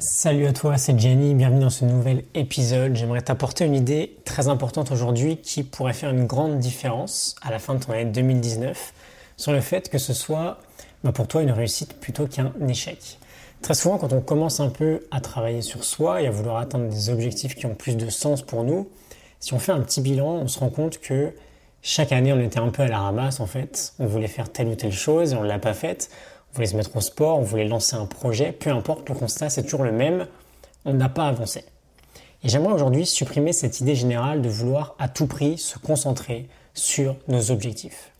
Salut à toi, c'est Jenny, bienvenue dans ce nouvel épisode. J'aimerais t'apporter une idée très importante aujourd'hui qui pourrait faire une grande différence à la fin de ton année 2019 sur le fait que ce soit bah, pour toi une réussite plutôt qu'un échec. Très souvent, quand on commence un peu à travailler sur soi et à vouloir atteindre des objectifs qui ont plus de sens pour nous, si on fait un petit bilan, on se rend compte que chaque année, on était un peu à la ramasse en fait. On voulait faire telle ou telle chose et on ne l'a pas faite on voulait se mettre au sport, on voulait lancer un projet, peu importe, le constat c'est toujours le même, on n'a pas avancé. Et j'aimerais aujourd'hui supprimer cette idée générale de vouloir à tout prix se concentrer sur nos objectifs.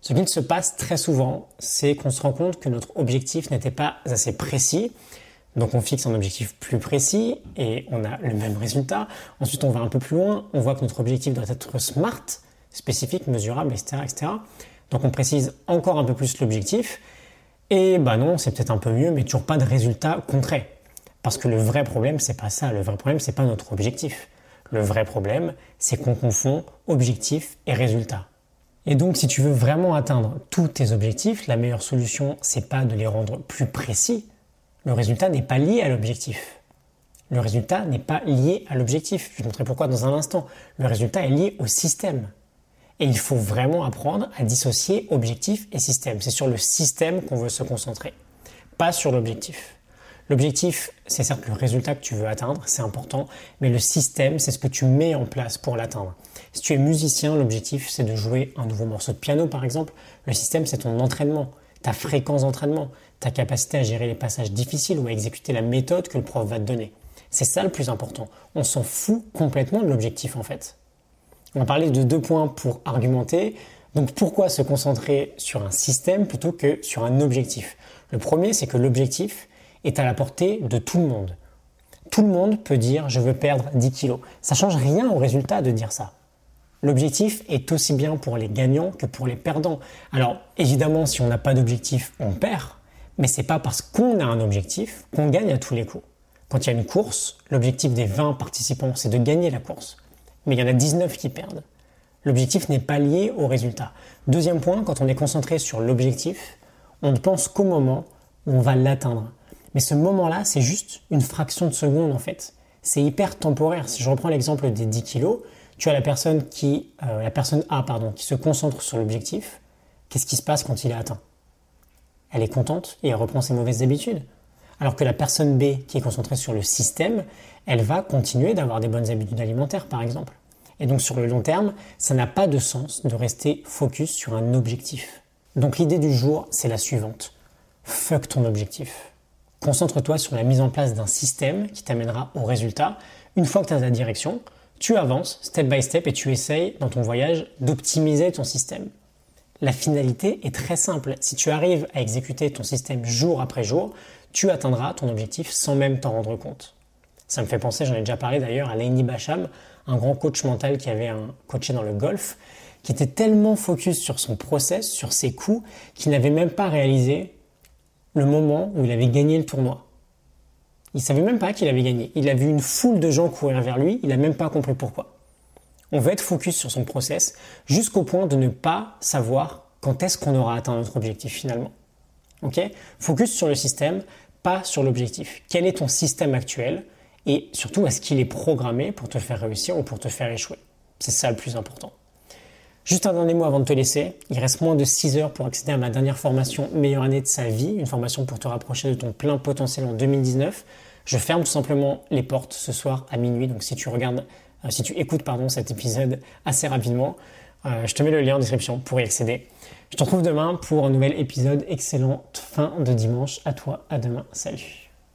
Ce qui se passe très souvent, c'est qu'on se rend compte que notre objectif n'était pas assez précis. Donc on fixe un objectif plus précis et on a le même résultat. Ensuite on va un peu plus loin, on voit que notre objectif doit être smart, spécifique, mesurable, etc. etc. Donc on précise encore un peu plus l'objectif et bah non, c'est peut-être un peu mieux, mais toujours pas de résultat concret. Parce que le vrai problème, c'est pas ça. Le vrai problème, c'est pas notre objectif. Le vrai problème, c'est qu'on confond objectif et résultat. Et donc, si tu veux vraiment atteindre tous tes objectifs, la meilleure solution, c'est pas de les rendre plus précis. Le résultat n'est pas lié à l'objectif. Le résultat n'est pas lié à l'objectif. Je vais te montrer pourquoi dans un instant. Le résultat est lié au système. Et il faut vraiment apprendre à dissocier objectif et système. C'est sur le système qu'on veut se concentrer, pas sur l'objectif. L'objectif, c'est certes le résultat que tu veux atteindre, c'est important, mais le système, c'est ce que tu mets en place pour l'atteindre. Si tu es musicien, l'objectif, c'est de jouer un nouveau morceau de piano, par exemple. Le système, c'est ton entraînement, ta fréquence d'entraînement, ta capacité à gérer les passages difficiles ou à exécuter la méthode que le prof va te donner. C'est ça le plus important. On s'en fout complètement de l'objectif, en fait. On va parler de deux points pour argumenter. Donc pourquoi se concentrer sur un système plutôt que sur un objectif? Le premier, c'est que l'objectif est à la portée de tout le monde. Tout le monde peut dire je veux perdre 10 kilos. Ça change rien au résultat de dire ça. L'objectif est aussi bien pour les gagnants que pour les perdants. Alors évidemment, si on n'a pas d'objectif, on perd, mais c'est pas parce qu'on a un objectif qu'on gagne à tous les coups. Quand il y a une course, l'objectif des 20 participants, c'est de gagner la course mais il y en a 19 qui perdent. L'objectif n'est pas lié au résultat. Deuxième point, quand on est concentré sur l'objectif, on ne pense qu'au moment où on va l'atteindre. Mais ce moment-là, c'est juste une fraction de seconde en fait. C'est hyper temporaire. Si je reprends l'exemple des 10 kilos, tu as la personne qui, euh, la personne A pardon, qui se concentre sur l'objectif. Qu'est-ce qui se passe quand il est atteint? Elle est contente et elle reprend ses mauvaises habitudes. Alors que la personne B qui est concentrée sur le système, elle va continuer d'avoir des bonnes habitudes alimentaires par exemple. Et donc sur le long terme, ça n'a pas de sens de rester focus sur un objectif. Donc l'idée du jour, c'est la suivante. Fuck ton objectif. Concentre-toi sur la mise en place d'un système qui t'amènera au résultat. Une fois que tu as ta direction, tu avances step by step et tu essayes dans ton voyage d'optimiser ton système. La finalité est très simple. Si tu arrives à exécuter ton système jour après jour, tu atteindras ton objectif sans même t'en rendre compte. Ça me fait penser, j'en ai déjà parlé d'ailleurs, à Laini Bacham, un grand coach mental qui avait un coaché dans le golf, qui était tellement focus sur son process, sur ses coups, qu'il n'avait même pas réalisé le moment où il avait gagné le tournoi. Il savait même pas qu'il avait gagné. Il a vu une foule de gens courir vers lui, il n'a même pas compris pourquoi. On veut être focus sur son process jusqu'au point de ne pas savoir quand est-ce qu'on aura atteint notre objectif finalement. Ok? Focus sur le système, pas sur l'objectif. Quel est ton système actuel? Et surtout est-ce qu'il est programmé pour te faire réussir ou pour te faire échouer? C'est ça le plus important. Juste un dernier mot avant de te laisser. Il reste moins de 6 heures pour accéder à ma dernière formation Meilleure année de sa vie, une formation pour te rapprocher de ton plein potentiel en 2019. Je ferme tout simplement les portes ce soir à minuit. Donc si tu regardes, si tu écoutes pardon cet épisode assez rapidement, euh, je te mets le lien en description pour y accéder. Je te retrouve demain pour un nouvel épisode. Excellente fin de dimanche à toi. À demain. Salut.